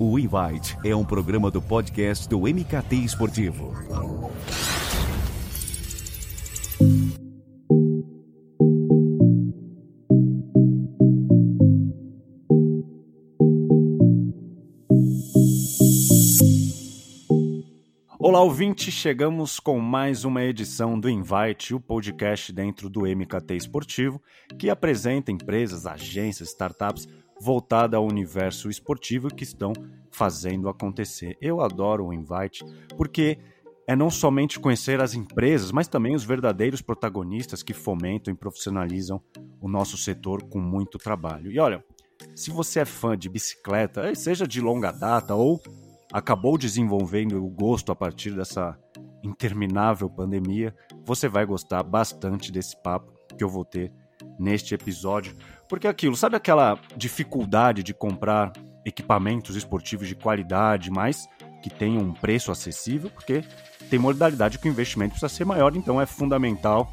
O Invite é um programa do podcast do MKT Esportivo. Olá, ouvinte! Chegamos com mais uma edição do Invite, o podcast dentro do MKT Esportivo, que apresenta empresas, agências, startups voltada ao universo esportivo que estão fazendo acontecer. Eu adoro o Invite porque é não somente conhecer as empresas, mas também os verdadeiros protagonistas que fomentam e profissionalizam o nosso setor com muito trabalho. E olha, se você é fã de bicicleta, seja de longa data ou acabou desenvolvendo o gosto a partir dessa interminável pandemia, você vai gostar bastante desse papo que eu vou ter neste episódio porque é aquilo, sabe aquela dificuldade de comprar equipamentos esportivos de qualidade, mas que tenham um preço acessível? Porque tem modalidade que o investimento precisa ser maior, então é fundamental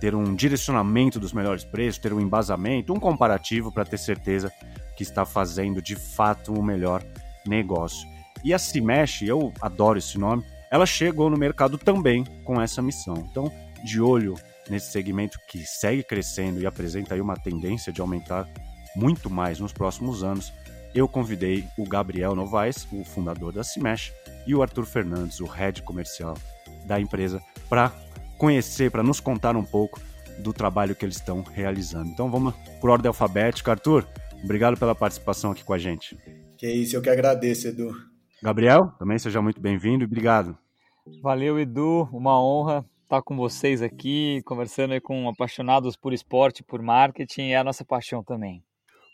ter um direcionamento dos melhores preços, ter um embasamento, um comparativo para ter certeza que está fazendo de fato o melhor negócio. E a Cimesh, eu adoro esse nome, ela chegou no mercado também com essa missão. Então, de olho nesse segmento que segue crescendo e apresenta aí uma tendência de aumentar muito mais nos próximos anos, eu convidei o Gabriel Novaes, o fundador da Cimesh, e o Arthur Fernandes, o head comercial da empresa, para conhecer, para nos contar um pouco do trabalho que eles estão realizando. Então vamos por ordem alfabética. Arthur, obrigado pela participação aqui com a gente. Que isso, eu que agradeço, Edu. Gabriel, também seja muito bem-vindo e obrigado. Valeu, Edu, uma honra estar com vocês aqui, conversando com apaixonados por esporte, por marketing, é a nossa paixão também.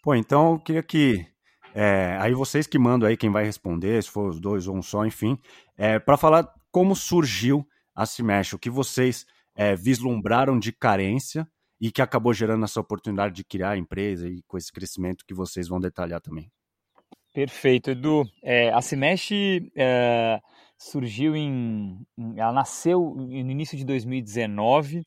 Pô, então eu queria que é, aí vocês que mandam aí quem vai responder, se for os dois ou um só, enfim, é, para falar como surgiu a Cimesh, o que vocês é, vislumbraram de carência e que acabou gerando essa oportunidade de criar a empresa e com esse crescimento que vocês vão detalhar também. Perfeito, Edu. É, a Cimesh é, surgiu em, ela nasceu no início de 2019.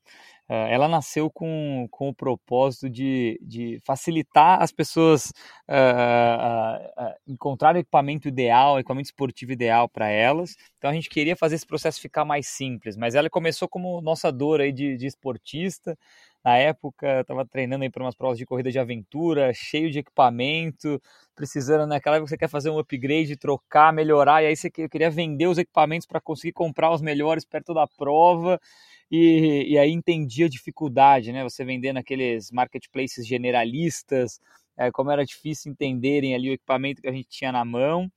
Eh, ela nasceu com, com o propósito de, de facilitar as pessoas uh, uh, uh, encontrar o equipamento ideal, o equipamento esportivo ideal para elas. Então a gente queria fazer esse processo ficar mais simples, mas ela começou como nossa dor aí de, de esportista, na época, estava treinando aí para umas provas de corrida de aventura, cheio de equipamento, precisando naquela época você quer fazer um upgrade, trocar, melhorar, e aí você queria vender os equipamentos para conseguir comprar os melhores perto da prova. E, e aí entendi a dificuldade, né? Você vender naqueles marketplaces generalistas, é, como era difícil entenderem ali o equipamento que a gente tinha na mão.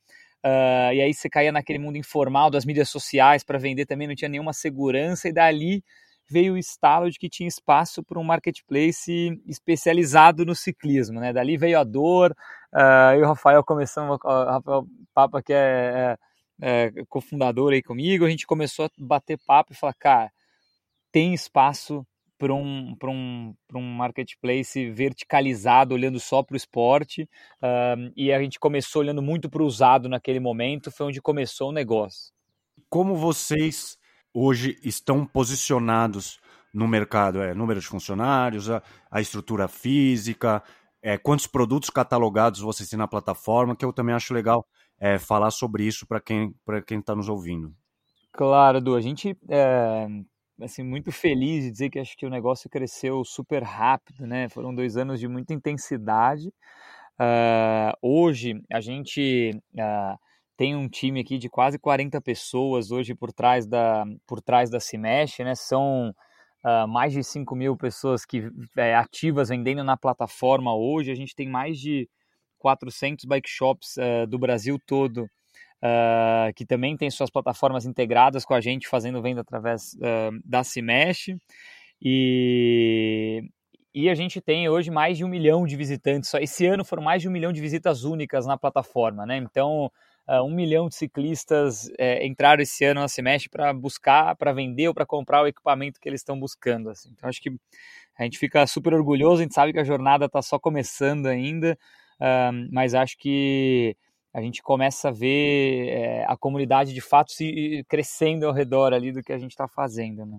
Uh, e aí você caía naquele mundo informal das mídias sociais para vender também, não tinha nenhuma segurança, e dali veio o estalo de que tinha espaço para um marketplace especializado no ciclismo, né? Dali veio a dor, uh, eu e o Rafael começamos, o Rafael Papa que é, é, é cofundador aí comigo, a gente começou a bater papo e falar, cara, tem espaço para um, um, um marketplace verticalizado, olhando só para o esporte, uh, e a gente começou olhando muito para o usado naquele momento, foi onde começou o negócio. Como vocês hoje estão posicionados no mercado? É número de funcionários, a, a estrutura física, é, quantos produtos catalogados vocês têm na plataforma, que eu também acho legal é, falar sobre isso para quem para quem está nos ouvindo. Claro, Edu, a gente é, assim muito feliz de dizer que acho que o negócio cresceu super rápido, né? Foram dois anos de muita intensidade. Uh, hoje a gente uh, tem um time aqui de quase 40 pessoas hoje por trás da, por trás da Cimesh, né? São uh, mais de 5 mil pessoas que é, ativas vendendo na plataforma hoje. A gente tem mais de 400 bike shops uh, do Brasil todo uh, que também tem suas plataformas integradas com a gente, fazendo venda através da Cimesh. E, e a gente tem hoje mais de um milhão de visitantes. Esse ano foram mais de um milhão de visitas únicas na plataforma, né? Então uh, um milhão de ciclistas é, entraram esse ano na Semestre para buscar, para vender ou para comprar o equipamento que eles estão buscando. Assim. Então acho que a gente fica super orgulhoso, a gente sabe que a jornada está só começando ainda, uh, mas acho que a gente começa a ver é, a comunidade de fato se crescendo ao redor ali do que a gente está fazendo. Né?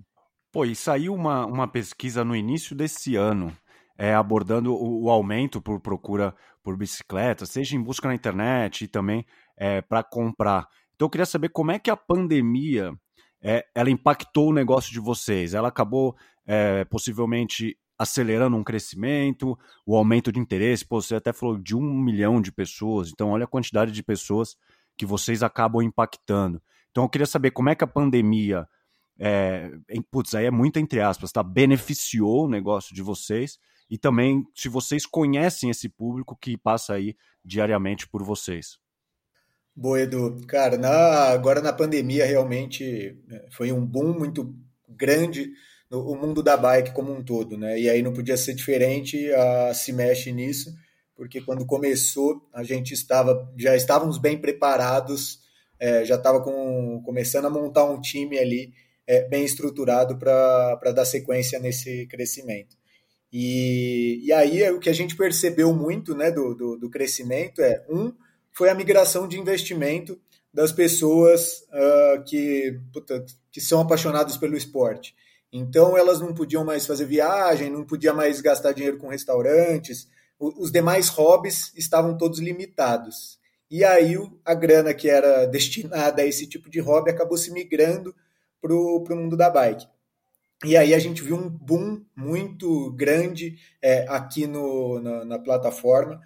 Pô, e saiu uma, uma pesquisa no início desse ano é, abordando o, o, aumento por procura por bicicleta, seja em busca na internet e também é, para comprar. Então eu queria saber como é que a pandemia é, ela impactou o negócio de vocês. Ela acabou é, possivelmente acelerando um crescimento, o aumento de interesse. Pô, você até falou de um milhão de pessoas, então olha a quantidade de pessoas que vocês acabam impactando. Então eu queria saber como é que a pandemia, é, putz, aí é muito entre aspas, tá? Beneficiou o negócio de vocês e também se vocês conhecem esse público que passa aí diariamente por vocês. Boa, Edu. Cara, na, agora na pandemia realmente é, foi um boom muito grande no mundo da bike como um todo, né? E aí não podia ser diferente, a, se mexe nisso, porque quando começou a gente estava já estávamos bem preparados, é, já estava com, começando a montar um time ali é, bem estruturado para dar sequência nesse crescimento. E, e aí é o que a gente percebeu muito né, do, do, do crescimento é, um, foi a migração de investimento das pessoas uh, que, puta, que são apaixonadas pelo esporte. Então elas não podiam mais fazer viagem, não podia mais gastar dinheiro com restaurantes, os demais hobbies estavam todos limitados. E aí a grana que era destinada a esse tipo de hobby acabou se migrando para o mundo da bike. E aí a gente viu um boom muito grande é, aqui no, na, na, plataforma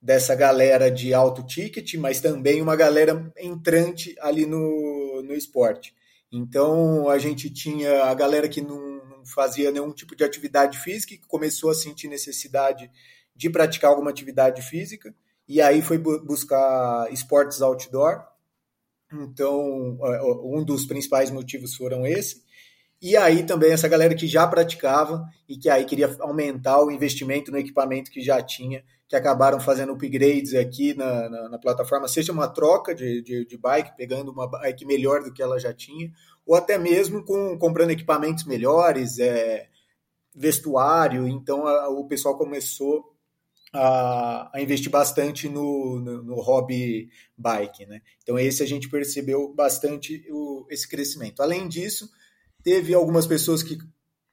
dessa galera de alto ticket, mas também uma galera entrante ali no, no esporte. Então a gente tinha a galera que não, não fazia nenhum tipo de atividade física e começou a sentir necessidade de praticar alguma atividade física e aí foi buscar esportes outdoor. Então, é, um dos principais motivos foram esse. E aí também essa galera que já praticava e que aí queria aumentar o investimento no equipamento que já tinha, que acabaram fazendo upgrades aqui na, na, na plataforma, seja uma troca de, de, de, bike, pegando uma bike melhor do que ela já tinha, ou até mesmo com comprando equipamentos melhores, é, vestuário. Então a, o pessoal começou a, a investir bastante no, no, no, hobby bike. Né? Então esse a gente percebeu bastante o, esse crescimento. Além disso, Teve algumas pessoas que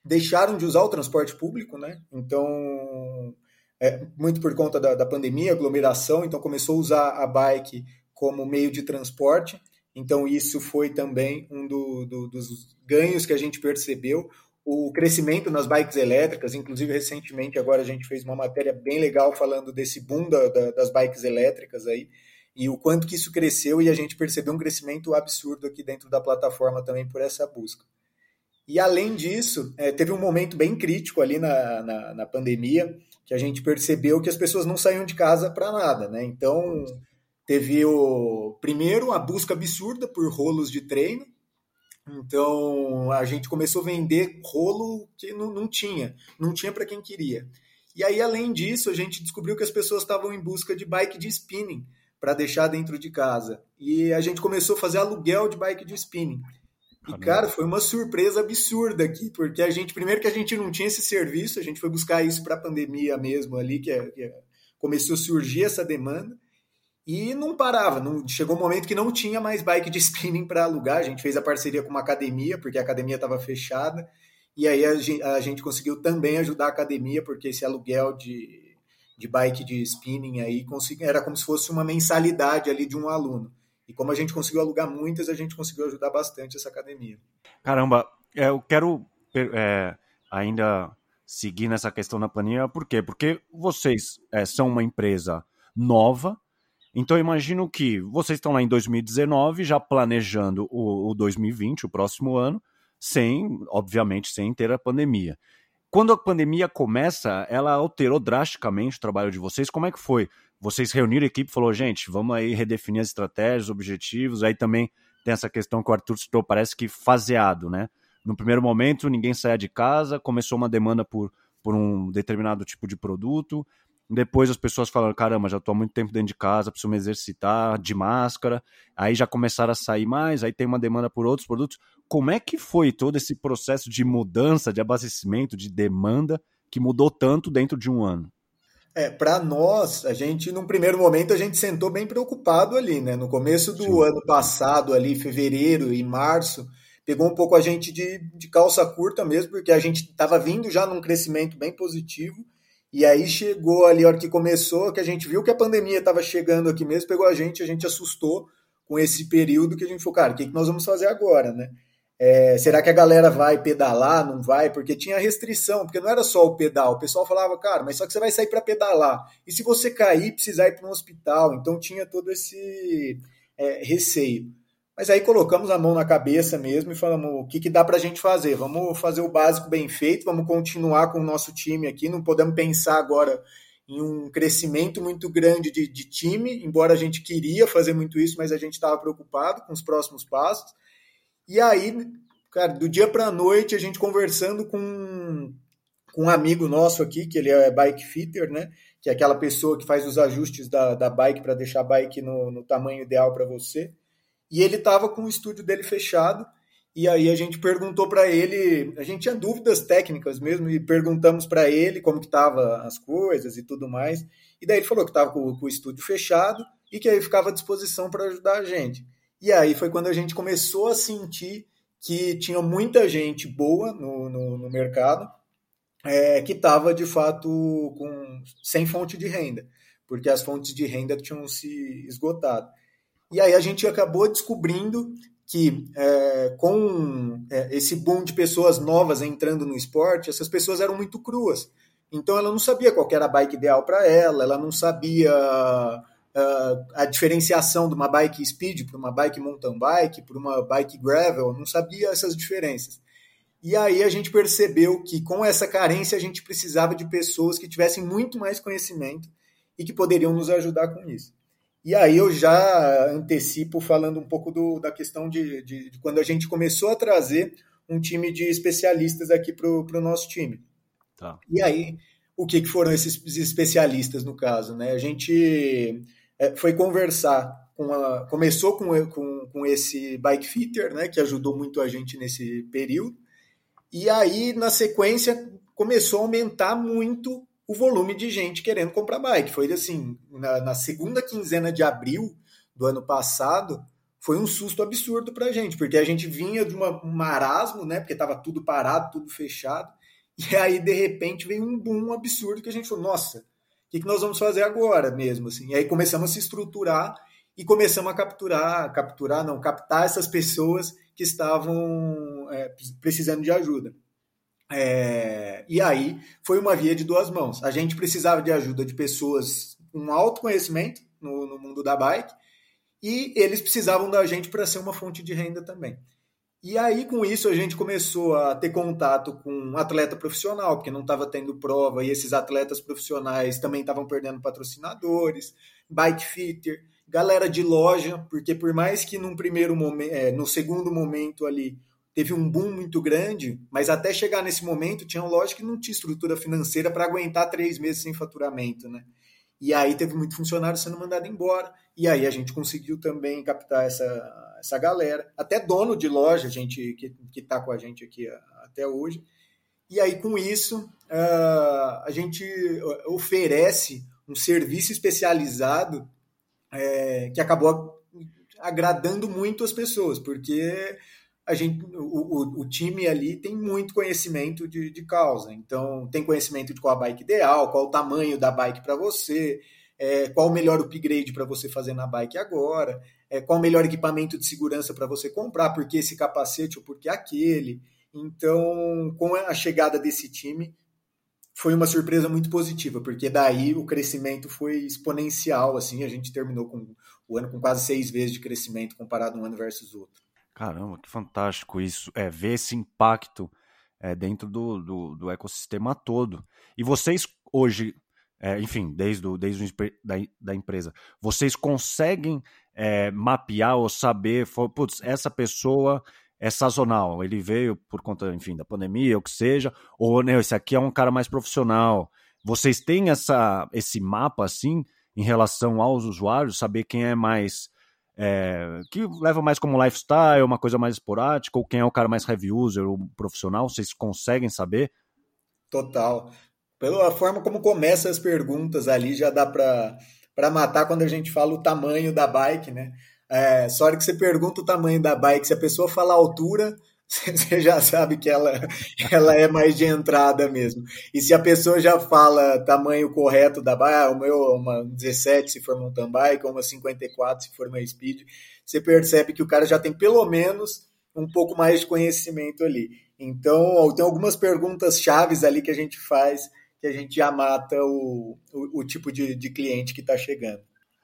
deixaram de usar o transporte público, né? Então, é, muito por conta da, da pandemia, aglomeração, então começou a usar a bike como meio de transporte. Então, isso foi também um do, do, dos ganhos que a gente percebeu. O crescimento nas bikes elétricas, inclusive recentemente, agora a gente fez uma matéria bem legal falando desse boom da, da, das bikes elétricas aí, e o quanto que isso cresceu, e a gente percebeu um crescimento absurdo aqui dentro da plataforma também por essa busca. E além disso, é, teve um momento bem crítico ali na, na, na, pandemia, que a gente percebeu que as pessoas não saíam de casa para nada, né? Então, teve o primeiro a busca absurda por rolos de treino. Então, a gente começou a vender rolo que não, não tinha, não tinha para quem queria. E aí, além disso, a gente descobriu que as pessoas estavam em busca de bike de spinning para deixar dentro de casa. E a gente começou a fazer aluguel de bike de spinning. E, cara, foi uma surpresa absurda aqui, porque a gente, primeiro que a gente não tinha esse serviço, a gente foi buscar isso para a pandemia mesmo ali, que, é, que é, começou a surgir essa demanda, e não parava. Não, chegou um momento que não tinha mais bike de spinning para alugar. A gente fez a parceria com uma academia, porque a academia estava fechada, e aí a gente, a gente, conseguiu também ajudar a academia, porque esse aluguel de, de bike de spinning aí era como se fosse uma mensalidade ali de um aluno. E como a gente conseguiu alugar muitas, a gente conseguiu ajudar bastante essa academia. Caramba, é, eu quero é, ainda seguir nessa questão da planilha, por quê? Porque vocês é, são uma empresa nova, então imagino que vocês estão lá em 2019, já planejando o, o 2020, o próximo ano, sem, obviamente, sem ter a pandemia. Quando a pandemia começa, ela alterou drasticamente o trabalho de vocês. Como é que foi? Vocês reuniram a equipe e falou, gente, vamos aí redefinir as estratégias, objetivos. Aí também tem essa questão que o Arthur citou, parece que faseado, né? No primeiro momento, ninguém saía de casa, começou uma demanda por, por um determinado tipo de produto. Depois as pessoas falaram, caramba, já estou há muito tempo dentro de casa, preciso me exercitar de máscara. Aí já começaram a sair mais, aí tem uma demanda por outros produtos. Como é que foi todo esse processo de mudança, de abastecimento, de demanda, que mudou tanto dentro de um ano? É, para nós, a gente, num primeiro momento, a gente sentou bem preocupado ali, né? No começo do Sim. ano passado, ali, fevereiro e março, pegou um pouco a gente de, de calça curta mesmo, porque a gente estava vindo já num crescimento bem positivo E aí chegou ali a hora que começou, que a gente viu que a pandemia estava chegando aqui mesmo, pegou a gente, a gente assustou com esse período que a gente falou, cara, o que, que nós vamos fazer agora, né? É, será que a galera vai pedalar? Não vai? Porque tinha restrição, porque não era só o pedal. O pessoal falava, cara, mas só que você vai sair para pedalar. E se você cair, precisar ir para um hospital? Então tinha todo esse é, receio. Mas aí colocamos a mão na cabeça mesmo e falamos o que, que dá para a gente fazer. Vamos fazer o básico bem feito, vamos continuar com o nosso time aqui. Não podemos pensar agora em um crescimento muito grande de, de time, embora a gente queria fazer muito isso, mas a gente estava preocupado com os próximos passos. E aí, cara, do dia para a noite, a gente conversando com, com um amigo nosso aqui, que ele é bike fitter, né? Que é aquela pessoa que faz os ajustes da, da bike para deixar a bike no, no tamanho ideal para você. E ele estava com o estúdio dele fechado. E aí a gente perguntou para ele, a gente tinha dúvidas técnicas mesmo, e perguntamos para ele como que tava as coisas e tudo mais. E daí ele falou que estava com, com, o estúdio fechado e que aí ficava à disposição para ajudar a gente. E aí foi quando a gente começou a sentir que tinha muita gente boa no, no, no mercado é, que estava de fato com, sem fonte de renda, porque as fontes de renda tinham se esgotado. E aí a gente acabou descobrindo que é, com é, esse boom de pessoas novas entrando no esporte, essas pessoas eram muito cruas. Então ela não sabia qual era a bike ideal para ela, ela não sabia uh, a diferenciação de uma bike speed para uma bike mountain bike, para uma bike gravel, não sabia essas diferenças. E aí a gente percebeu que com essa carência a gente precisava de pessoas que tivessem muito mais conhecimento e que poderiam nos ajudar com isso. E aí eu já antecipo falando um pouco do, da questão de, de, de, quando a gente começou a trazer um time de especialistas aqui para o nosso time. Tá. E aí, o que, que foram esses especialistas no caso? Né? A gente é, foi conversar com a, começou com, com, com esse bike fitter, né, que ajudou muito a gente nesse período. E aí, na sequência, começou a aumentar muito o volume de gente querendo comprar bike. Foi assim, na, na segunda quinzena de abril do ano passado, foi um susto absurdo para a gente, porque a gente vinha de uma, um marasmo, né? Porque estava tudo parado, tudo fechado. E aí, de repente, veio um boom absurdo que a gente falou, nossa, que, que nós vamos fazer agora mesmo? Assim? E aí começamos a se estruturar e começamos a capturar, capturar, não, captar essas pessoas que estavam é, precisando de ajuda. É, e aí foi uma via de duas mãos. A gente precisava de ajuda de pessoas com alto conhecimento no, no mundo da bike e eles precisavam da gente para ser uma fonte de renda também. E aí, com isso, a gente começou a ter contato com um atleta profissional, porque não estava tendo prova, e esses atletas profissionais também estavam perdendo patrocinadores, bike fitter, galera de loja, porque por mais que num primeiro momento, é, no segundo momento ali, teve um boom muito grande, mas até chegar nesse momento tinha loja que não tinha estrutura financeira para aguentar três meses sem faturamento, né? E aí teve muito funcionário sendo mandado embora. E aí a gente conseguiu também captar essa, essa galera. Até dono de loja, gente que está com a gente aqui até hoje. E aí, com isso, uh, a gente oferece um serviço especializado é, que acabou agradando muito as pessoas, porque a gente, o, o, o, time ali tem muito conhecimento de, de causa. Então, tem conhecimento de qual a bike ideal, qual o tamanho da bike para você, é, qual o melhor upgrade para você fazer na bike agora, é, qual o melhor equipamento de segurança para você comprar, porque esse capacete ou porque aquele. Então, com a chegada desse time, foi uma surpresa muito positiva, porque daí o crescimento foi exponencial. Assim, a gente terminou com o ano com quase seis vezes de crescimento comparado um ano versus outro. Caramba, que fantástico isso, é ver esse impacto é, dentro do, do, do, ecossistema todo. E vocês hoje, é, enfim, desde, o, desde o, da, da empresa, vocês conseguem é, mapear ou saber, putz, essa pessoa é sazonal, ele veio por conta, enfim, da pandemia, ou que seja, ou né, esse aqui é um cara mais profissional. Vocês têm essa, esse mapa assim em relação aos usuários, saber quem é mais é, que leva mais como lifestyle, uma coisa mais esporádica, ou quem é o cara mais heavy user, ou profissional, vocês conseguem saber? Total. Pela forma como começa as perguntas ali, já dá para matar quando a gente fala o tamanho da bike, né? É, só que você pergunta o tamanho da bike, se a pessoa fala altura, você já sabe que ela, ela é mais de entrada mesmo. E se a pessoa já fala tamanho correto da bike, ah, o meu uma 17 se for mountain bike, ou uma 54 se for uma speed, você percebe que o cara já tem pelo menos um pouco mais de conhecimento ali. Então, tem algumas perguntas chaves ali que a gente faz, que a gente já mata o, o, o tipo de, de cliente que está chegando.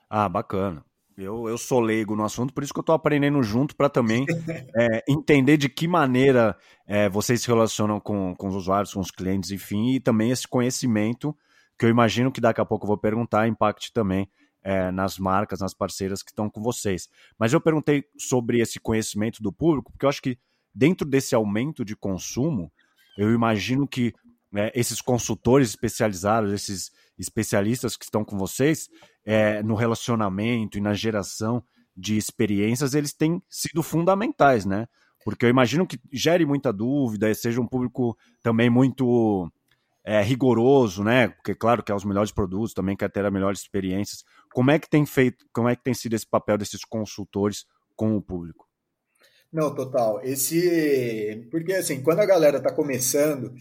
Ah, bacana. Eu, eu sou leigo no assunto, por isso que eu estou aprendendo junto para também é, entender de que maneira é, vocês se relacionam com, com os usuários, com os clientes, enfim, e também esse conhecimento que eu imagino que daqui a pouco eu vou perguntar impacte também é, nas marcas, nas parceiras que estão com vocês. Mas eu perguntei sobre esse conhecimento do público, porque eu acho que dentro desse aumento de consumo, eu imagino que é, esses consultores especializados, esses especialistas que estão com vocês, é, no relacionamento e na geração de experiências, eles têm sido fundamentais, né? Porque eu imagino que gere muita dúvida, seja um público também muito é, rigoroso, né? Porque claro que é os melhores produtos, também quer ter as melhores experiências. Como é que tem feito, como é que tem sido esse papel desses consultores com o público? Não, total. Esse, porque assim, quando a galera está começando,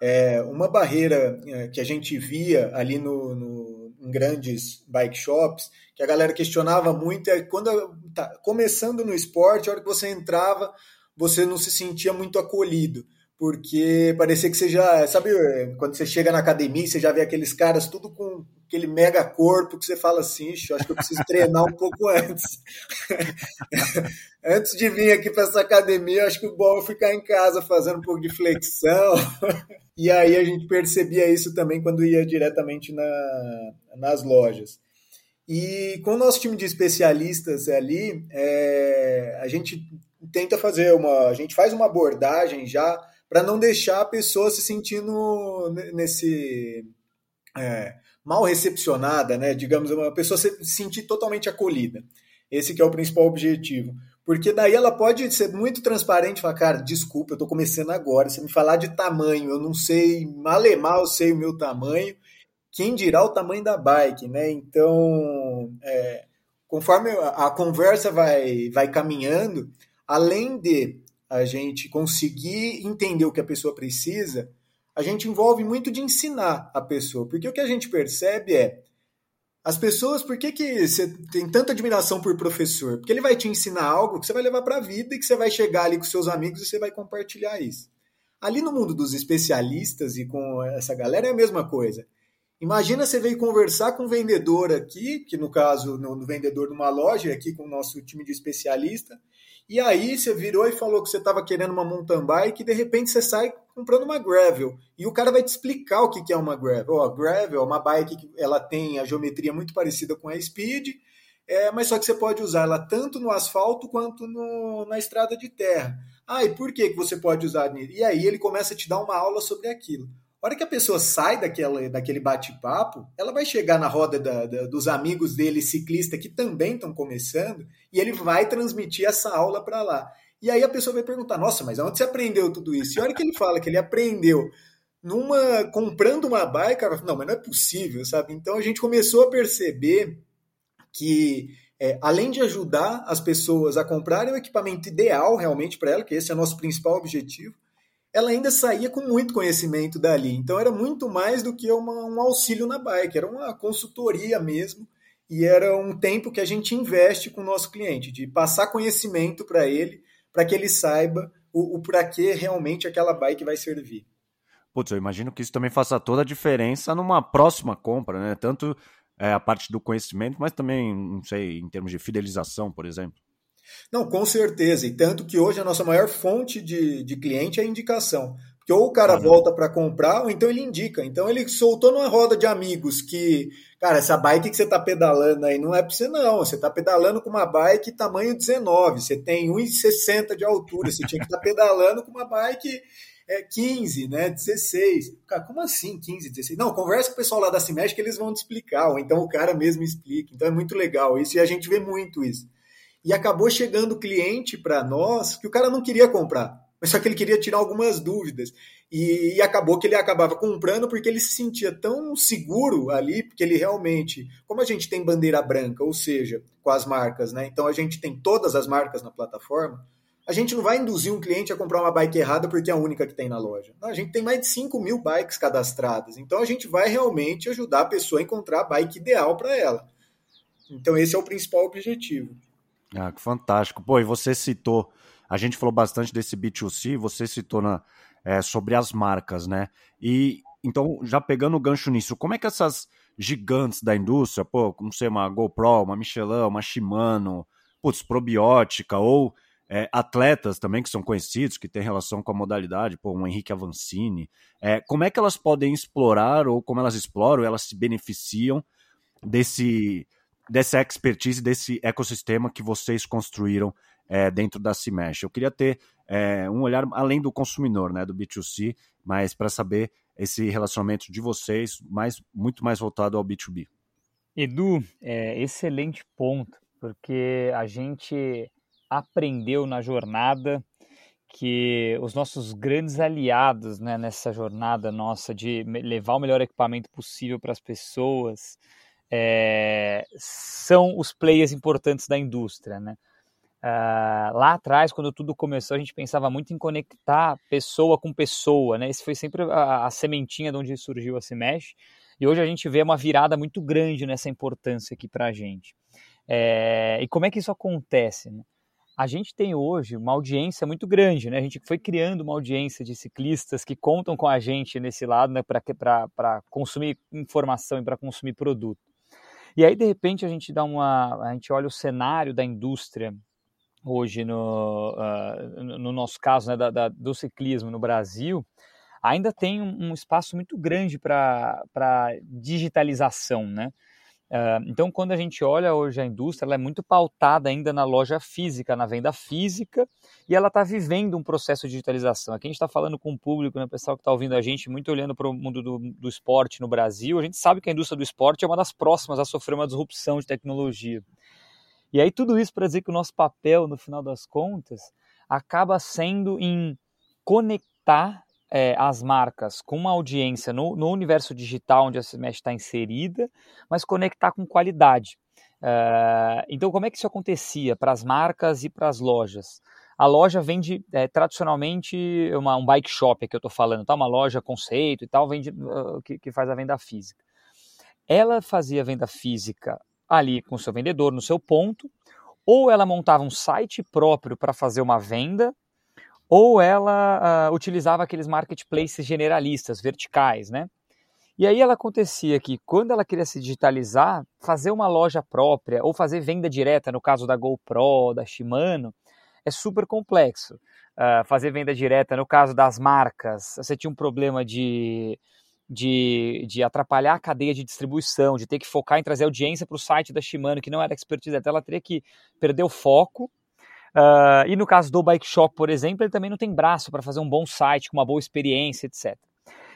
é, uma barreira é, que a gente via ali no, no, em grandes bike shops, que a galera questionava muito, é quando tá começando no esporte, a hora que você entrava, você não se sentia muito acolhido porque parecia que você já. Sabe, quando você chega na academia, você já vê aqueles caras tudo com aquele mega corpo que você fala assim, acho que eu preciso treinar um pouco antes. antes de vir aqui para essa academia, acho que o bom é ficar em casa fazendo um pouco de flexão. e aí a gente percebia isso também quando ia diretamente na, nas lojas. E com o nosso time de especialistas ali, é, a gente tenta fazer uma. A gente faz uma abordagem já para não deixar a pessoa se sentindo nesse é, mal recepcionada, né? Digamos, uma pessoa se sentir totalmente acolhida. Esse que é o principal objetivo. Porque daí ela pode ser muito transparente falar, cara, desculpa, eu estou começando agora. Você me falar de tamanho, eu não sei, malemar eu sei o meu tamanho. Quem dirá o tamanho da bike, né? Então, é, conforme a conversa vai, vai caminhando, além de a gente conseguir entender o que a pessoa precisa, a gente envolve muito de ensinar a pessoa. Porque o que a gente percebe é as pessoas, por que, que você tem tanta admiração por professor? Porque ele vai te ensinar algo que você vai levar para a vida e que você vai chegar ali com seus amigos e você vai compartilhar isso. Ali no mundo dos especialistas e com essa galera é a mesma coisa. Imagina você veio conversar com um vendedor aqui, que no caso, no, no vendedor de uma loja, aqui com o nosso time de especialista, e aí você virou e falou que você estava querendo uma mountain bike e de repente você sai comprando uma gravel. E o cara vai te explicar o que é uma gravel. Ó, gravel é uma bike que ela tem a geometria muito parecida com a Speed, é, mas só que você pode usar ela tanto no asfalto quanto no, na estrada de terra. Ah, e por que, que você pode usar? E aí ele começa a te dar uma aula sobre aquilo. A hora que a pessoa sai daquela, daquele bate-papo, ela vai chegar na roda da, da, dos amigos dele, ciclista, que também estão começando, e ele vai transmitir essa aula para lá. E aí a pessoa vai perguntar: Nossa, mas onde você aprendeu tudo isso? E a hora que ele fala que ele aprendeu numa comprando uma bike, cara, não, mas não é possível, sabe? Então a gente começou a perceber que é, além de ajudar as pessoas a comprarem o equipamento ideal realmente para ela, que esse é o nosso principal objetivo, ela ainda saía com muito conhecimento dali. Então era muito mais do que uma, um auxílio na bike, era uma consultoria mesmo. E era um tempo que a gente investe com o nosso cliente, de passar conhecimento para ele, para que ele saiba o, o para que realmente aquela bike vai servir. Putz, eu imagino que isso também faça toda a diferença numa próxima compra, né? Tanto é, a parte do conhecimento, mas também, não sei, em termos de fidelização, por exemplo. Não, com certeza. E tanto que hoje a nossa maior fonte de, de cliente é a indicação. Porque ou o cara uhum. volta para comprar, ou então ele indica. Então ele soltou numa roda de amigos que, cara, essa bike que você está pedalando aí não é para você, não. Você está pedalando com uma bike tamanho 19, você tem 1,60 de altura, você tinha que estar tá pedalando com uma bike é, 15, né? 16. Cara, como assim 15, 16? Não, conversa com o pessoal lá da Cimesh que eles vão te explicar, ou então o cara mesmo explica. Então é muito legal isso e a gente vê muito isso e acabou chegando cliente para nós que o cara não queria comprar, mas só que ele queria tirar algumas dúvidas. E, e, acabou que ele acabava comprando porque ele se sentia tão seguro ali, porque ele realmente, como a gente tem bandeira branca, ou seja, com as marcas, né? Então a gente tem todas as marcas na plataforma, a gente não vai induzir um cliente a comprar uma bike errada porque é a única que tem na loja. Não, a gente tem mais de 5 mil bikes cadastradas. Então a gente vai realmente ajudar a pessoa a encontrar a bike ideal para ela. Então esse é o principal objetivo. Ah, que fantástico. Pô, e você citou, a gente falou bastante desse B2C, você citou na, é, sobre as marcas, né? E então, já pegando o gancho nisso, como é que essas gigantes da indústria, pô, não sei, uma GoPro, uma Michelin, uma Shimano, putz, probiótica ou é, atletas também que são conhecidos, que têm relação com a modalidade, pô, um Henrique Avancini, é, como é que elas podem explorar, ou como elas exploram, elas se beneficiam desse, dessa expertise, desse ecossistema que vocês construíram é, dentro da Cimesh? Eu queria ter é, um olhar além do consumidor, né, do B2C, mas para saber esse relacionamento de vocês, mais, muito mais voltado ao B2B. Edu, é, excelente ponto, porque a gente aprendeu na jornada que os nossos grandes aliados né, nessa jornada nossa de levar o melhor equipamento possível para as pessoas é, são os players importantes da indústria. Né? Uh, lá atrás, quando tudo começou, a gente pensava muito em conectar pessoa com pessoa, né? Esse foi sempre a, a sementinha de onde surgiu a Cimesh. E hoje a gente vê uma virada muito grande nessa importância aqui para a gente. É, e como é que isso acontece? Né? a gente tem hoje uma audiência muito grande, né? A gente foi criando uma audiência de ciclistas que contam com a gente nesse lado, né? Para consumir informação e para consumir produto. E aí, de repente, a gente dá uma. A gente olha o cenário da indústria hoje, no, uh, no nosso caso, né, da, da, do ciclismo no Brasil, ainda tem um, um espaço muito grande para digitalização, né? Uh, então, quando a gente olha hoje a indústria, ela é muito pautada ainda na loja física, na venda física, e ela está vivendo um processo de digitalização. Aqui a gente está falando com o público, né, o pessoal que está ouvindo a gente, muito olhando para o mundo do, do, esporte no Brasil. A gente sabe que a indústria do esporte é uma das próximas a sofrer uma disrupção de tecnologia. E aí, tudo isso para dizer que o nosso papel, no final das contas, acaba sendo em conectar é, as marcas com uma audiência no, no universo digital onde a Smash está inserida, mas conectar com qualidade. Uh, então, como é que isso acontecia para as marcas e para as lojas? A loja vende é, tradicionalmente uma, um bike shop, que eu estou falando, tá? uma loja conceito e tal, vende, uh, que, que faz a venda física. Ela fazia venda física ali com o seu vendedor, no seu ponto, ou ela montava um site próprio para fazer uma venda, ou ela uh, utilizava aqueles marketplaces generalistas, verticais, né? E aí ela acontecia que quando ela queria se digitalizar, fazer uma loja própria ou fazer venda direta, no caso da GoPro, da Shimano, é super complexo. Uh, fazer venda direta, no caso das marcas, você tinha um problema de, de, de atrapalhar a cadeia de distribuição, de ter que focar em trazer audiência para o site da Shimano, que não era expertise, até ela teria que perder o foco Uh, e no caso do Bike Shop, por exemplo, ele também não tem braço para fazer um bom site, com uma boa experiência, etc.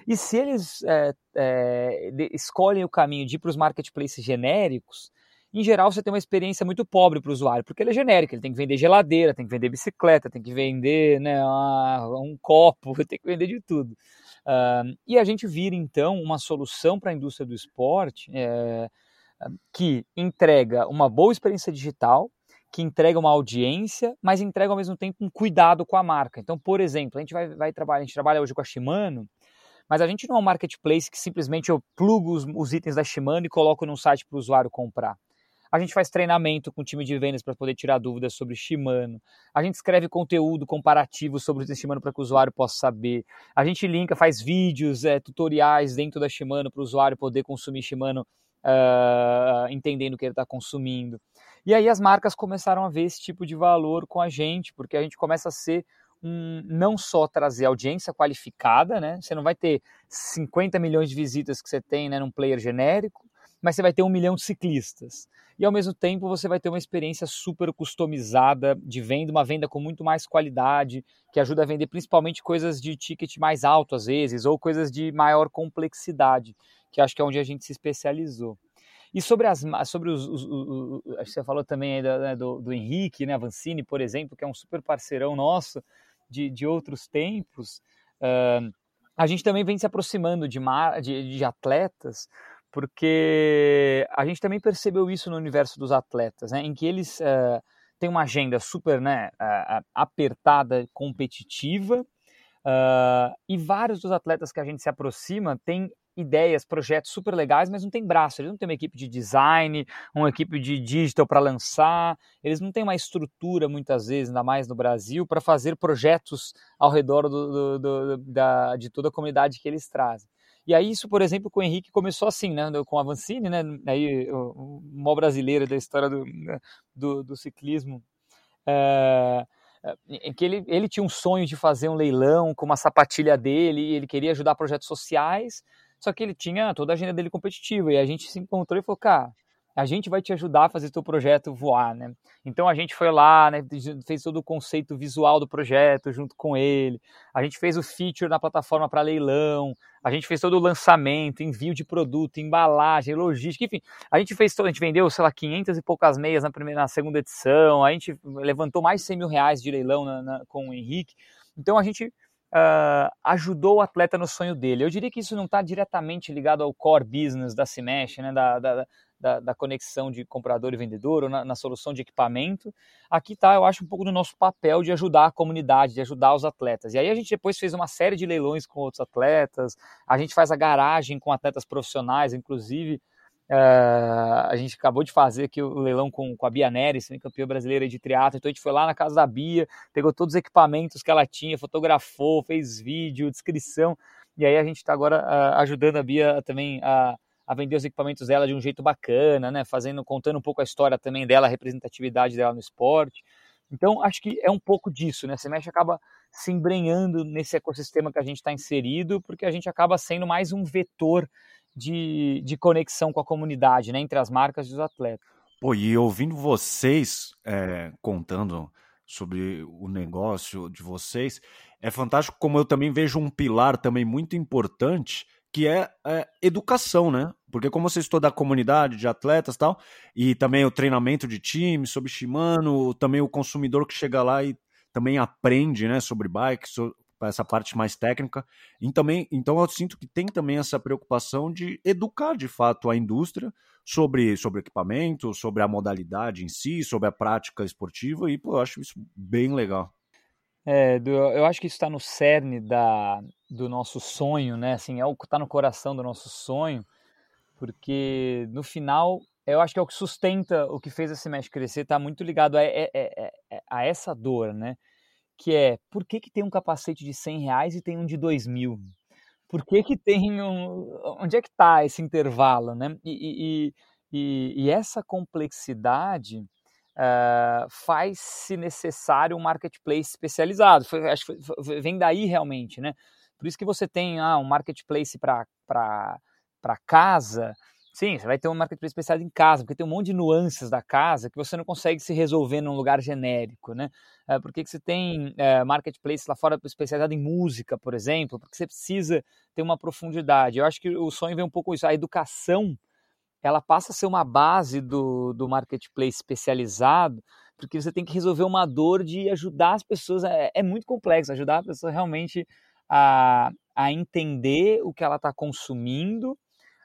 E se eles é, é, escolhem o caminho de ir para os marketplaces genéricos, em geral você tem uma experiência muito pobre para o usuário, porque ele é genérico, ele tem que vender geladeira, tem que vender bicicleta, tem que vender né, um copo, tem que vender de tudo. Uh, e a gente vira então uma solução para a indústria do esporte é, que entrega uma boa experiência digital, que entrega uma audiência, mas entrega ao mesmo tempo um cuidado com a marca. Então, por exemplo, a gente vai, vai trabalhar, a gente trabalha hoje com a Shimano, mas a gente não é um marketplace que simplesmente eu plugo os, os itens da Shimano e coloco num site para o usuário comprar. A gente faz treinamento com o time de vendas para poder tirar dúvidas sobre Shimano. A gente escreve conteúdo comparativo sobre o Shimano para que o usuário possa saber. A gente linka, faz vídeos, é, tutoriais dentro da Shimano para o usuário poder consumir Shimano uh, entendendo o que ele está consumindo. E aí as marcas começaram a ver esse tipo de valor com a gente, porque a gente começa a ser um, não só trazer audiência qualificada, né? Você não vai ter 50 milhões de visitas que você tem né, num player genérico, mas você vai ter um milhão de ciclistas. E ao mesmo tempo você vai ter uma experiência super customizada de venda, uma venda com muito mais qualidade, que ajuda a vender principalmente coisas de ticket mais alto às vezes, ou coisas de maior complexidade, que acho que é onde a gente se especializou. E sobre as sobre os, os, os, os você falou também aí do, né, do, do, Henrique, né, Avancini, por exemplo, que é um super parceirão nosso de, de outros tempos. Uh, a gente também vem se aproximando de, de, de, atletas, porque a gente também percebeu isso no universo dos atletas, né, em que eles uh, tem uma agenda super né, apertada, competitiva, uh, e vários dos atletas que a gente se aproxima têm ideias, projetos super legais, mas não tem braço, eles não têm uma equipe de design, uma equipe de digital para lançar, eles não têm uma estrutura, muitas vezes, ainda mais no Brasil, para fazer projetos ao redor do, do, do, da, de toda a comunidade que eles trazem. E aí isso, por exemplo, com o Henrique começou assim, né, com a Vancini, né, aí o, o maior brasileiro da história do, do, do ciclismo, é, que ele, ele tinha um sonho de fazer um leilão com uma sapatilha dele, ele queria ajudar projetos sociais, só que ele tinha toda a agenda dele competitiva, e a gente se encontrou e falou, cara, a gente vai te ajudar a fazer teu projeto voar, né? Então a gente foi lá, né, fez todo o conceito visual do projeto junto com ele. A gente fez o feature na plataforma para leilão. A gente fez todo o lançamento, envio de produto, embalagem, logística, enfim. A gente fez, a gente vendeu, sei lá, 500 e poucas meias na primeira, na segunda edição. A gente levantou mais de 100 mil reais de leilão na, na, com o Henrique. Então a gente Uh, ajudou o atleta no sonho dele. Eu diria que isso não está diretamente ligado ao core business da Cimesh, né, da, da, da, da, conexão de comprador e vendedor, ou na, na solução de equipamento. Aqui está, eu acho, um pouco do nosso papel de ajudar a comunidade, de ajudar os atletas. E aí a gente depois fez uma série de leilões com outros atletas, a gente faz a garagem com atletas profissionais, inclusive. Uh, a gente acabou de fazer aqui o leilão com, com a Bia Neres, campeã brasileira de triatlo. Então a gente foi lá na casa da Bia, pegou todos os equipamentos que ela tinha, fotografou, fez vídeo, descrição. E aí a gente está agora uh, ajudando a Bia também a a vender os equipamentos dela de um jeito bacana, né? Fazendo, contando um pouco a história também dela, a representatividade dela no esporte. Então, acho que é um pouco disso, né? A Semesh acaba se embrenhando nesse ecossistema que a gente está inserido, porque a gente acaba sendo mais um vetor de, de conexão com a comunidade, né? Entre as marcas e os atletas. Pô, e ouvindo vocês é, contando sobre o negócio de vocês, é fantástico como eu também vejo um pilar também muito importante que é, é, educação, né? Porque como você estudou da comunidade de atletas tal, e também o treinamento de time, sobre Shimano, também o consumidor que chega lá e também aprende, né, sobre bike, sobre essa parte mais técnica. E também, então eu sinto que tem também essa preocupação de educar de fato a indústria sobre, sobre equipamento, sobre a modalidade em si, sobre a prática esportiva, e pô, eu acho isso bem legal. É, eu acho que isso está no cerne da, do nosso sonho, né? Assim, é o que está no coração do nosso sonho, porque no final eu acho que é o que sustenta o que fez a Semesh crescer, está muito ligado a, a, a, a, essa dor, né? Que é, por que, que tem um capacete de 100 reais e tem um de 2 mil? Por que, que tem um... Onde é que está esse intervalo, né? E, e, e, e essa complexidade uh, faz-se necessário um marketplace especializado. Foi, acho que foi, vem daí realmente, né? Por isso que você tem ah, um marketplace para casa. Sim, você vai ter um marketplace especializado em casa, porque tem um monte de nuances da casa que você não consegue se resolver num lugar genérico, né? É, por que você tem é, marketplace lá fora especializado em música, por exemplo? Porque você precisa ter uma profundidade. Eu acho que o sonho vem um pouco isso. A educação ela passa a ser uma base do, do marketplace especializado, porque você tem que resolver uma dor de ajudar as pessoas. É, é muito complexo ajudar a pessoa realmente a, a entender o que ela está consumindo.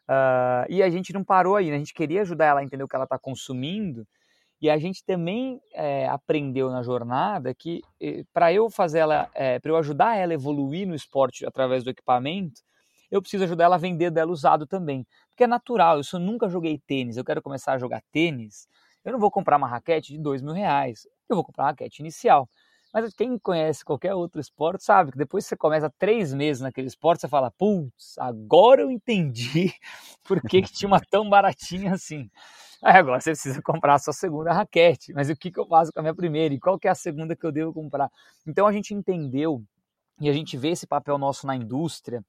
Uh, e a gente não parou aí, né? a gente queria ajudar ela a entender o que ela está consumindo. E a gente também é, aprendeu na jornada que para eu fazer ela, é, para eu ajudar ela a evoluir no esporte através do equipamento, eu preciso ajudar ela a vender dela usado também. Porque é natural, eu só nunca joguei tênis, eu quero começar a jogar tênis, eu não vou comprar uma raquete de dois mil reais, eu vou comprar uma raquete inicial. Mas quem conhece qualquer outro esporte sabe que depois que você começa três meses naquele esporte, você fala, putz, agora eu entendi por que, que tinha uma tão baratinha assim. Aí agora você precisa comprar a sua segunda raquete, mas o que, que eu faço com a minha primeira e qual que é a segunda que eu devo comprar? Então a gente entendeu e a gente vê esse papel nosso na indústria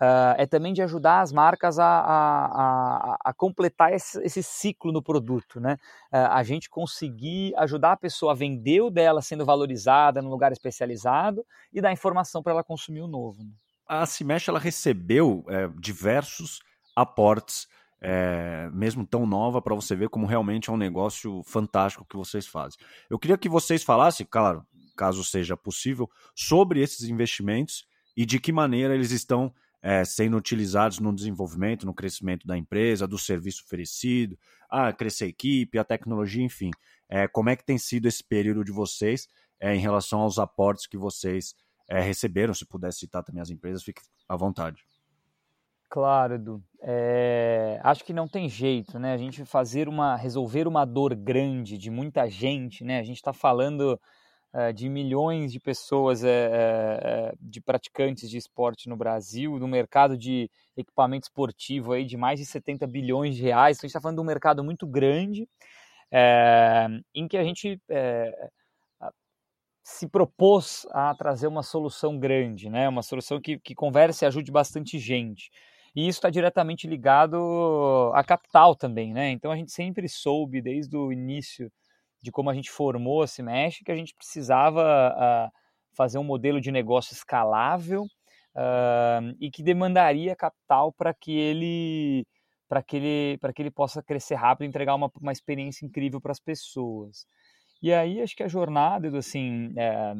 Uh, é também de ajudar as marcas a, a, a, a completar esse, esse, ciclo no produto, né? Uh, a gente conseguir ajudar a pessoa a vender o dela sendo valorizada num lugar especializado e dar informação para ela consumir o novo. Né? A Cimesh ela recebeu é, diversos aportes, é, mesmo tão nova, para você ver como realmente é um negócio fantástico que vocês fazem. Eu queria que vocês falassem, claro, caso seja possível, sobre esses investimentos e de que maneira eles estão é, sendo utilizados no desenvolvimento, no crescimento da empresa, do serviço oferecido, a crescer a equipe, a tecnologia, enfim. É, como é que tem sido esse período de vocês é, em relação aos aportes que vocês é, receberam? Se puder citar também as empresas, fique à vontade. Claro, Edu. É, acho que não tem jeito, né? A gente fazer uma, resolver uma dor grande de muita gente, né? A gente está falando de milhões de pessoas, é, de praticantes de esporte no Brasil, no mercado de equipamento esportivo aí de mais de 70 bilhões de reais. Então a gente está falando de um mercado muito grande, em que a gente se propôs a trazer uma solução grande, né? Uma solução que, que converse e ajude bastante gente. E isso está diretamente ligado à capital também, né? Então a gente sempre soube desde o início de como a gente formou a Cimesh que a gente precisava uh, fazer um modelo de negócio escalável uh, e que demandaria capital para que ele para que ele para que ele possa crescer rápido e entregar uma, uma experiência incrível para as pessoas. E aí acho que a jornada, assim, é,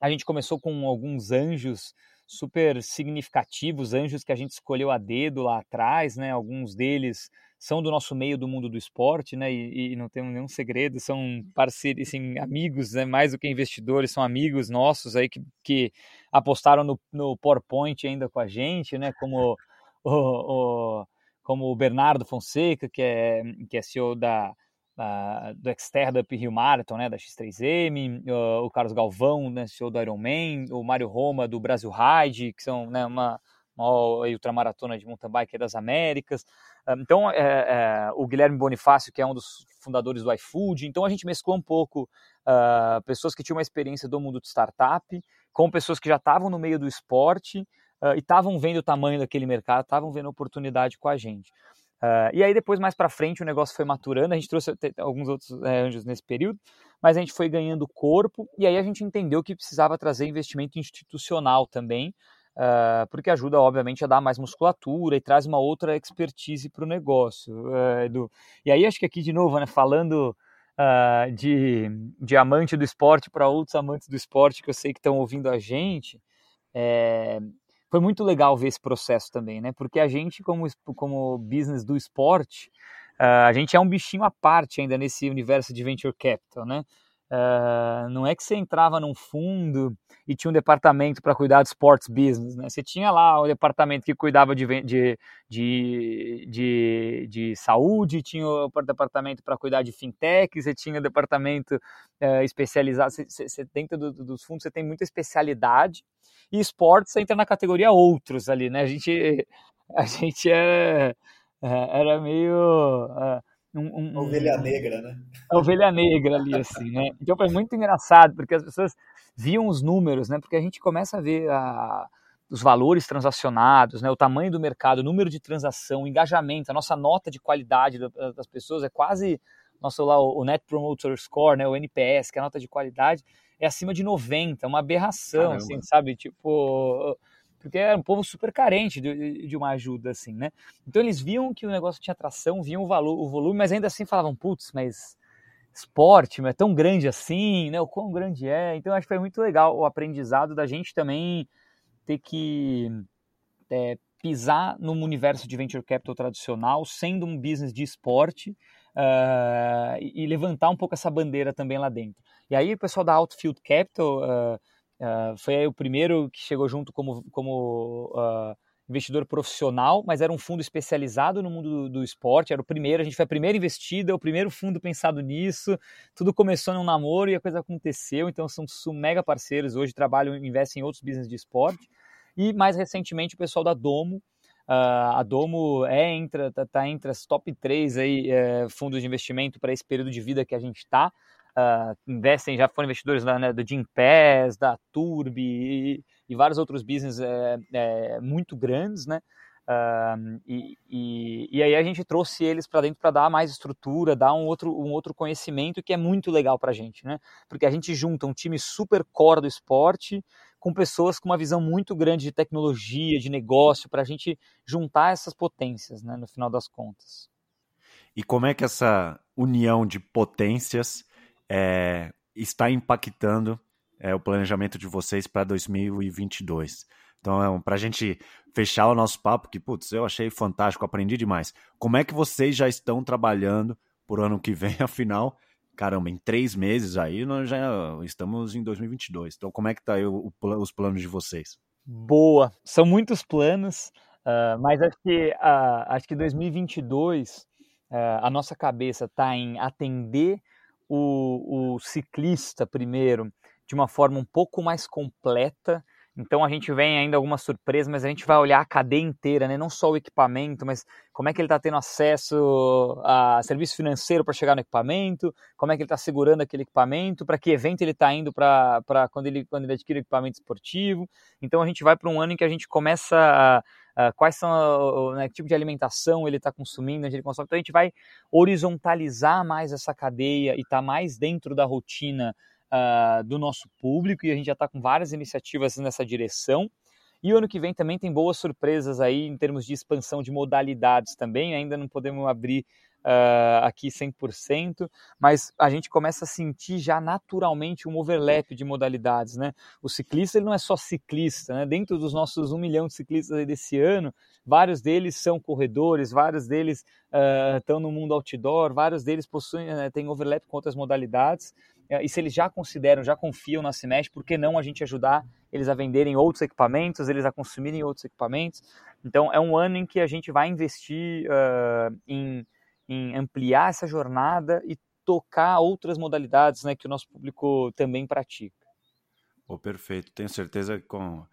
a gente começou com alguns anjos super significativos, anjos que a gente escolheu a dedo lá atrás, né? Alguns deles são do nosso meio do mundo do esporte, né? E, e não temos nenhum segredo, são parceiros, assim, amigos, né? mais do que investidores, são amigos nossos aí que, que apostaram no, no PowerPoint ainda com a gente, né? Como o, o, como o Bernardo Fonseca, que é, que é CEO da, Uh, do Xterra Up Rio Marathon, né, da X3M, uh, o Carlos Galvão, né, CEO do Ironman, o Mário Roma do Brasil Ride, que são né, uma, uma ultramaratona de mountain bike das Américas. Uh, então, é, é, o Guilherme Bonifácio, que é um dos fundadores do iFood. Então, a gente mesclou um pouco pessoas que tinham uma experiência do mundo de startup com pessoas que já estavam no meio do esporte e estavam vendo o tamanho daquele mercado, estavam vendo oportunidade com a gente. Uh, e aí depois, mais para frente, o negócio foi maturando, a gente trouxe alguns outros é, anjos nesse período, mas a gente foi ganhando corpo, e aí a gente entendeu que precisava trazer investimento institucional também, uh, porque ajuda, obviamente, a dar mais musculatura e traz uma outra expertise para o negócio, uh, Edu. E aí acho que aqui, de novo, né, falando de, de amante do esporte para outros amantes do esporte que eu sei que estão ouvindo a gente, é, foi muito legal ver esse processo também, né? Porque a gente, como, como business do esporte, uh, a gente é um bichinho à parte ainda nesse universo de venture capital, né? Uh, não é que você entrava num fundo e tinha um departamento para cuidar do sports business, né? Você tinha lá o departamento que cuidava de, de, de, de, de saúde, tinha o departamento para cuidar de fintech, você tinha o departamento uh, especializado. Você, você, dentro do, dos fundos você tem muita especialidade e esportes entra na categoria outros ali, né? A gente, a gente era, é, era meio. É, um, um, ovelha negra, né? A ovelha negra ali, assim, né? Então foi muito engraçado, porque as pessoas viam os números, né? Porque a gente começa a ver a, os valores transacionados, né? O tamanho do mercado, o número de transação, o engajamento, a nossa nota de qualidade das pessoas é quase nosso lá o Net Promoter Score, né? O NPS, que é a nota de qualidade é acima de 90, uma aberração, assim, sabe? Tipo, porque era um povo super carente de, de, uma ajuda, assim, né? Então eles viam que o negócio tinha atração, viam o, valor, o volume, mas ainda assim falavam, putz, mas esporte é tão grande assim, né? O quão grande é. Então acho que foi muito legal o aprendizado da gente também ter que é, pisar no universo de venture capital tradicional, sendo um business de esporte, uh, e levantar um pouco essa bandeira também lá dentro. E aí o pessoal da Outfield Capital uh, uh, foi o primeiro que chegou junto como, como investidor profissional, mas era um fundo especializado no mundo do, do, esporte, era o primeiro, a gente foi a primeira investida, o primeiro fundo pensado nisso, tudo começou num namoro e a coisa aconteceu, então são mega parceiros, hoje trabalham e investem em outros business de esporte, e mais recentemente o pessoal da Domo, Uh, a Domo é entra, tá, tá, entre as top 3 aí, é, fundos de investimento para esse período de vida que a gente está. Uh, investem, já foram investidores lá, né, do Jim Pass, da Turbi e, e, vários outros business é, é, muito grandes, né? Uh, e, e, e, aí a gente trouxe eles para dentro para dar mais estrutura, dar um outro, um outro conhecimento que é muito legal para a gente, né? Porque a gente junta um time super core do esporte com pessoas com uma visão muito grande de tecnologia, de negócio, para a gente juntar essas potências, né, no final das contas. E como é que essa união de potências é, está impactando é, o planejamento de vocês para 2022? Então é para a gente fechar o nosso papo, que, putz, eu achei fantástico, aprendi demais. Como é que vocês já estão trabalhando por ano que vem, afinal? Caramba, em três meses aí nós já estamos em 2022. Então, como é que tá aí o, o, os planos de vocês? Boa, são muitos planos, uh, mas acho que, uh, acho que 2022 uh, a nossa cabeça está em atender o, o ciclista primeiro de uma forma um pouco mais completa então a gente vem ainda algumas surpresas, mas a gente vai olhar a cadeia inteira, né? não só o equipamento, mas como é que ele está tendo acesso a serviço financeiro para chegar no equipamento, como é que ele está segurando aquele equipamento, para que evento ele está indo para quando ele, quando ele adquire equipamento esportivo. Então a gente vai para um ano em que a gente começa a, a quais são né, que tipo de alimentação ele está consumindo, onde ele consome. Então a gente vai horizontalizar mais essa cadeia e estar tá mais dentro da rotina uh, do nosso público e a gente já está com várias iniciativas nessa direção. E o ano que vem também tem boas surpresas aí em termos de expansão de modalidades também. Ainda não podemos abrir uh, aqui 100%, mas a gente começa a sentir já naturalmente um overlap de modalidades, né? O ciclista ele não é só ciclista, né? Dentro dos nossos um milhão de ciclistas desse ano, vários deles são corredores, vários deles uh, estão no mundo outdoor, vários deles possuem, uh, têm overlap com outras modalidades. É, e se eles já consideram, já confiam na Cimesh, por que não a gente ajudar eles a venderem outros equipamentos, eles a consumirem outros equipamentos? Então, é um ano em que a gente vai investir uh, em, em ampliar essa jornada e tocar outras modalidades né, que o nosso público também pratica. Oh, perfeito. Tenho certeza que com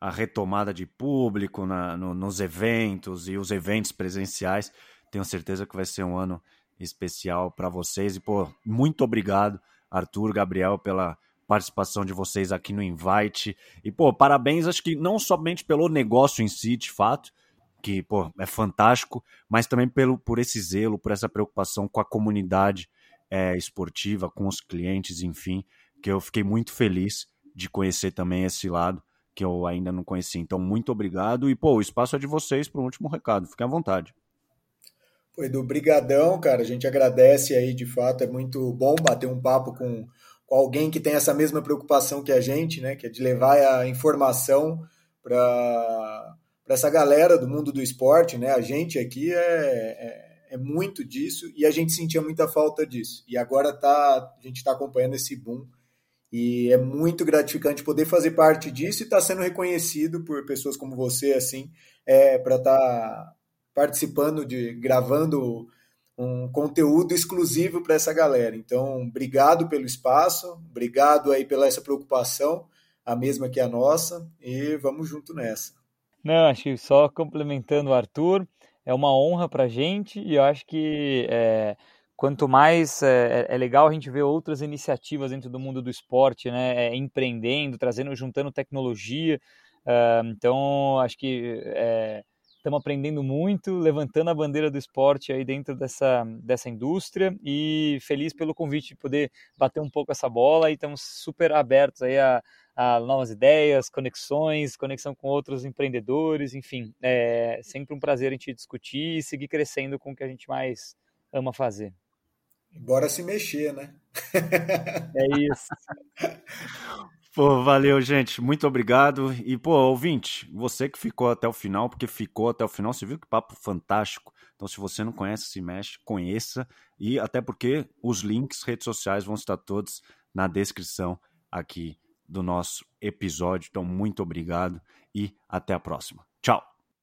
a retomada de público na, no, nos eventos e os eventos presenciais, tenho certeza que vai ser um ano especial para vocês. E, pô, muito obrigado Arthur, Gabriel, pela participação de vocês aqui no Invite. E, pô, parabéns, acho que não somente pelo negócio em si, de fato, que, pô, é fantástico, mas também pelo, por esse zelo, por essa preocupação com a comunidade é, esportiva, com os clientes, enfim, que eu fiquei muito feliz de conhecer também esse lado que eu ainda não conhecia. Então, muito obrigado. E, pô, o espaço é de vocês para o último recado. Fiquem à vontade. Foi do brigadão, cara. A gente agradece aí, de fato, é muito bom bater um papo com, com alguém que tem essa mesma preocupação que a gente, né? Que é de levar a informação para essa galera do mundo do esporte, né? A gente aqui é, é, é, muito disso e a gente sentia muita falta disso. E agora tá, a gente está acompanhando esse boom e é muito gratificante poder fazer parte disso e estar tá sendo reconhecido por pessoas como você, assim, é, para estar tá participando de gravando um conteúdo exclusivo para essa galera. Então, obrigado pelo espaço, obrigado aí pela essa preocupação, a mesma que a nossa, e vamos junto nessa. Não, acho que só complementando o Arthur, é uma honra para a gente e eu acho que é, quanto mais é, é, legal a gente ver outras iniciativas dentro do mundo do esporte, né, é, empreendendo, trazendo, juntando tecnologia. Uh, então, acho que é, estamos aprendendo muito, levantando a bandeira do esporte aí dentro dessa, dessa indústria e feliz pelo convite de poder bater um pouco essa bola e estamos super abertos aí a, a novas ideias, conexões, conexão com outros empreendedores, enfim, é sempre um prazer a gente discutir e seguir crescendo com o que a gente mais ama fazer. Bora se mexer, né? É isso. Pô, valeu, gente. Muito obrigado. E, pô, ouvinte, você que ficou até o final, porque ficou até o final, você viu que papo fantástico. Então, se você não conhece, se mexe, conheça. E até porque os links, redes sociais vão estar todos na descrição aqui do nosso episódio. Então, muito obrigado e até a próxima. Tchau.